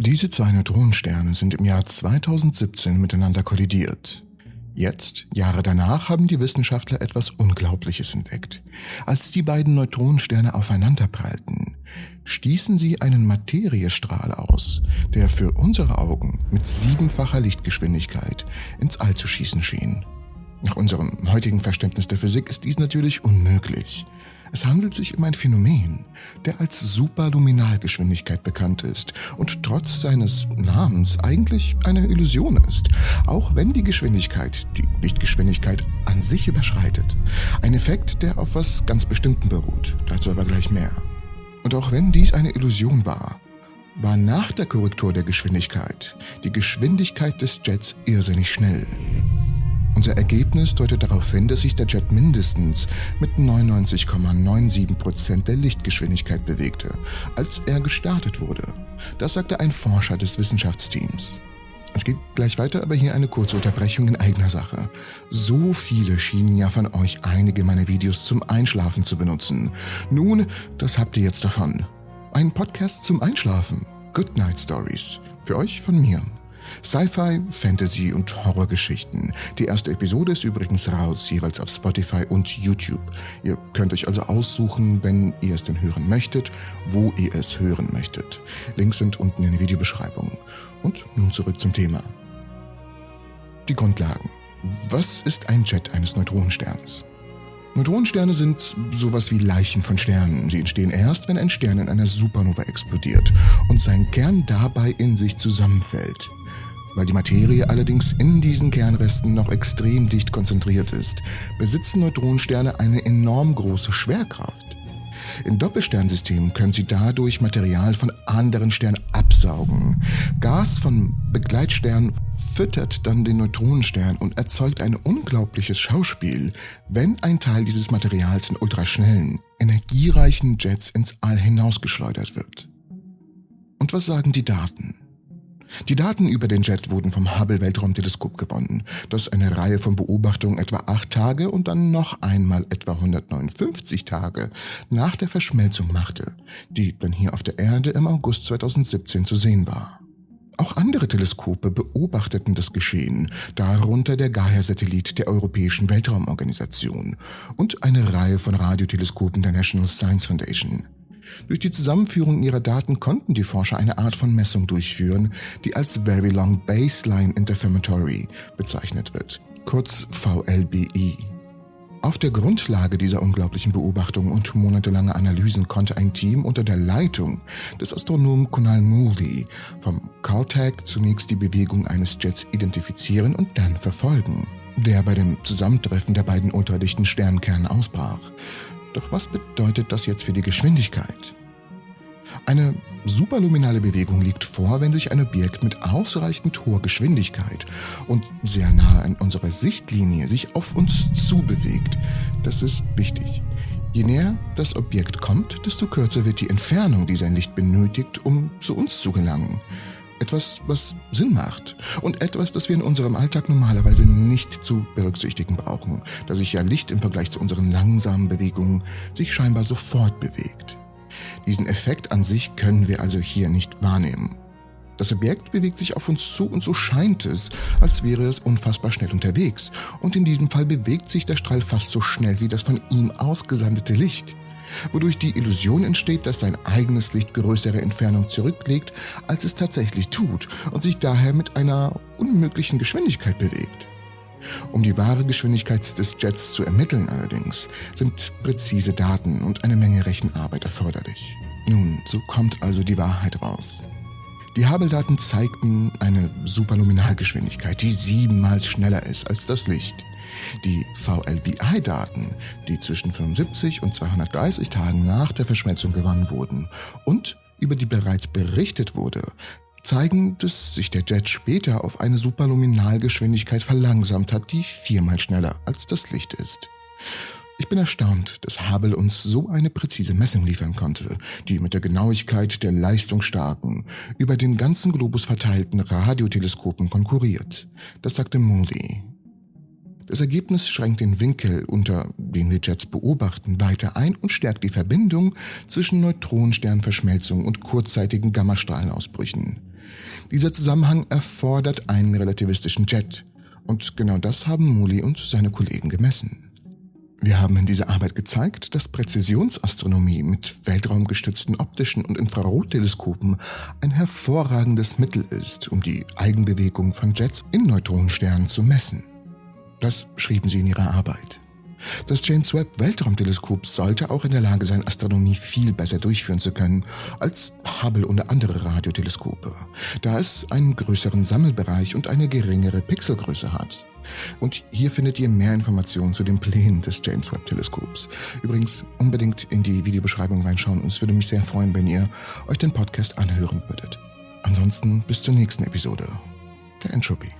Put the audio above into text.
Diese zwei Neutronensterne sind im Jahr 2017 miteinander kollidiert. Jetzt, Jahre danach, haben die Wissenschaftler etwas Unglaubliches entdeckt. Als die beiden Neutronensterne aufeinanderprallten, stießen sie einen Materiestrahl aus, der für unsere Augen mit siebenfacher Lichtgeschwindigkeit ins All zu schießen schien. Nach unserem heutigen Verständnis der Physik ist dies natürlich unmöglich. Es handelt sich um ein Phänomen, der als Superluminalgeschwindigkeit bekannt ist und trotz seines Namens eigentlich eine Illusion ist, auch wenn die Geschwindigkeit die Lichtgeschwindigkeit an sich überschreitet. Ein Effekt, der auf was ganz Bestimmtem beruht, dazu aber gleich mehr. Und auch wenn dies eine Illusion war, war nach der Korrektur der Geschwindigkeit die Geschwindigkeit des Jets irrsinnig schnell. Unser Ergebnis deutet darauf hin, dass sich der Jet mindestens mit 99,97% der Lichtgeschwindigkeit bewegte, als er gestartet wurde. Das sagte ein Forscher des Wissenschaftsteams. Es geht gleich weiter, aber hier eine kurze Unterbrechung in eigener Sache. So viele schienen ja von euch einige meiner Videos zum Einschlafen zu benutzen. Nun, das habt ihr jetzt davon. Ein Podcast zum Einschlafen. Good Night Stories. Für euch von mir. Sci-Fi, Fantasy und Horrorgeschichten. Die erste Episode ist übrigens raus, jeweils auf Spotify und YouTube. Ihr könnt euch also aussuchen, wenn ihr es denn hören möchtet, wo ihr es hören möchtet. Links sind unten in der Videobeschreibung. Und nun zurück zum Thema. Die Grundlagen. Was ist ein Jet eines Neutronensterns? Neutronensterne sind sowas wie Leichen von Sternen. Sie entstehen erst, wenn ein Stern in einer Supernova explodiert und sein Kern dabei in sich zusammenfällt. Weil die Materie allerdings in diesen Kernresten noch extrem dicht konzentriert ist, besitzen Neutronensterne eine enorm große Schwerkraft. In Doppelsternsystemen können sie dadurch Material von anderen Sternen absaugen. Gas von Begleitsternen füttert dann den Neutronenstern und erzeugt ein unglaubliches Schauspiel, wenn ein Teil dieses Materials in ultraschnellen, energiereichen Jets ins All hinausgeschleudert wird. Und was sagen die Daten? Die Daten über den Jet wurden vom Hubble Weltraumteleskop gewonnen, das eine Reihe von Beobachtungen etwa acht Tage und dann noch einmal etwa 159 Tage nach der Verschmelzung machte, die dann hier auf der Erde im August 2017 zu sehen war. Auch andere Teleskope beobachteten das Geschehen, darunter der Gaia-Satellit der Europäischen Weltraumorganisation und eine Reihe von Radioteleskopen der National Science Foundation. Durch die Zusammenführung ihrer Daten konnten die Forscher eine Art von Messung durchführen, die als Very Long Baseline Interferometry bezeichnet wird, kurz VLBI. Auf der Grundlage dieser unglaublichen Beobachtungen und monatelange Analysen konnte ein Team unter der Leitung des Astronomen Kunal Moody vom Caltech zunächst die Bewegung eines Jets identifizieren und dann verfolgen, der bei dem Zusammentreffen der beiden ultradichten Sternkerne ausbrach. Doch was bedeutet das jetzt für die Geschwindigkeit? Eine superluminale Bewegung liegt vor, wenn sich ein Objekt mit ausreichend hoher Geschwindigkeit und sehr nahe an unserer Sichtlinie sich auf uns zubewegt. Das ist wichtig. Je näher das Objekt kommt, desto kürzer wird die Entfernung, die sein Licht benötigt, um zu uns zu gelangen. Etwas, was Sinn macht und etwas, das wir in unserem Alltag normalerweise nicht zu berücksichtigen brauchen, da sich ja Licht im Vergleich zu unseren langsamen Bewegungen sich scheinbar sofort bewegt. Diesen Effekt an sich können wir also hier nicht wahrnehmen. Das Objekt bewegt sich auf uns zu und so scheint es, als wäre es unfassbar schnell unterwegs. Und in diesem Fall bewegt sich der Strahl fast so schnell wie das von ihm ausgesandete Licht wodurch die Illusion entsteht, dass sein eigenes Licht größere Entfernung zurücklegt, als es tatsächlich tut und sich daher mit einer unmöglichen Geschwindigkeit bewegt. Um die wahre Geschwindigkeit des Jets zu ermitteln allerdings, sind präzise Daten und eine Menge Rechenarbeit erforderlich. Nun, so kommt also die Wahrheit raus. Die Hubble-Daten zeigten eine Superluminalgeschwindigkeit, die siebenmal schneller ist als das Licht. Die VLBI-Daten, die zwischen 75 und 230 Tagen nach der Verschmelzung gewonnen wurden und über die bereits berichtet wurde, zeigen, dass sich der Jet später auf eine Superluminalgeschwindigkeit verlangsamt hat, die viermal schneller als das Licht ist. Ich bin erstaunt, dass Hubble uns so eine präzise Messung liefern konnte, die mit der Genauigkeit der leistungsstarken, über den ganzen Globus verteilten Radioteleskopen konkurriert. Das sagte Moody. Das Ergebnis schränkt den Winkel, unter den wir Jets beobachten, weiter ein und stärkt die Verbindung zwischen Neutronensternverschmelzung und kurzzeitigen Gammastrahlenausbrüchen. Dieser Zusammenhang erfordert einen relativistischen Jet. Und genau das haben Muli und seine Kollegen gemessen. Wir haben in dieser Arbeit gezeigt, dass Präzisionsastronomie mit weltraumgestützten optischen und Infrarotteleskopen ein hervorragendes Mittel ist, um die Eigenbewegung von Jets in Neutronensternen zu messen. Das schrieben sie in ihrer Arbeit. Das James Webb Weltraumteleskop sollte auch in der Lage sein, Astronomie viel besser durchführen zu können als Hubble und andere Radioteleskope, da es einen größeren Sammelbereich und eine geringere Pixelgröße hat. Und hier findet ihr mehr Informationen zu den Plänen des James Webb Teleskops. Übrigens unbedingt in die Videobeschreibung reinschauen und es würde mich sehr freuen, wenn ihr euch den Podcast anhören würdet. Ansonsten bis zur nächsten Episode der Entropy.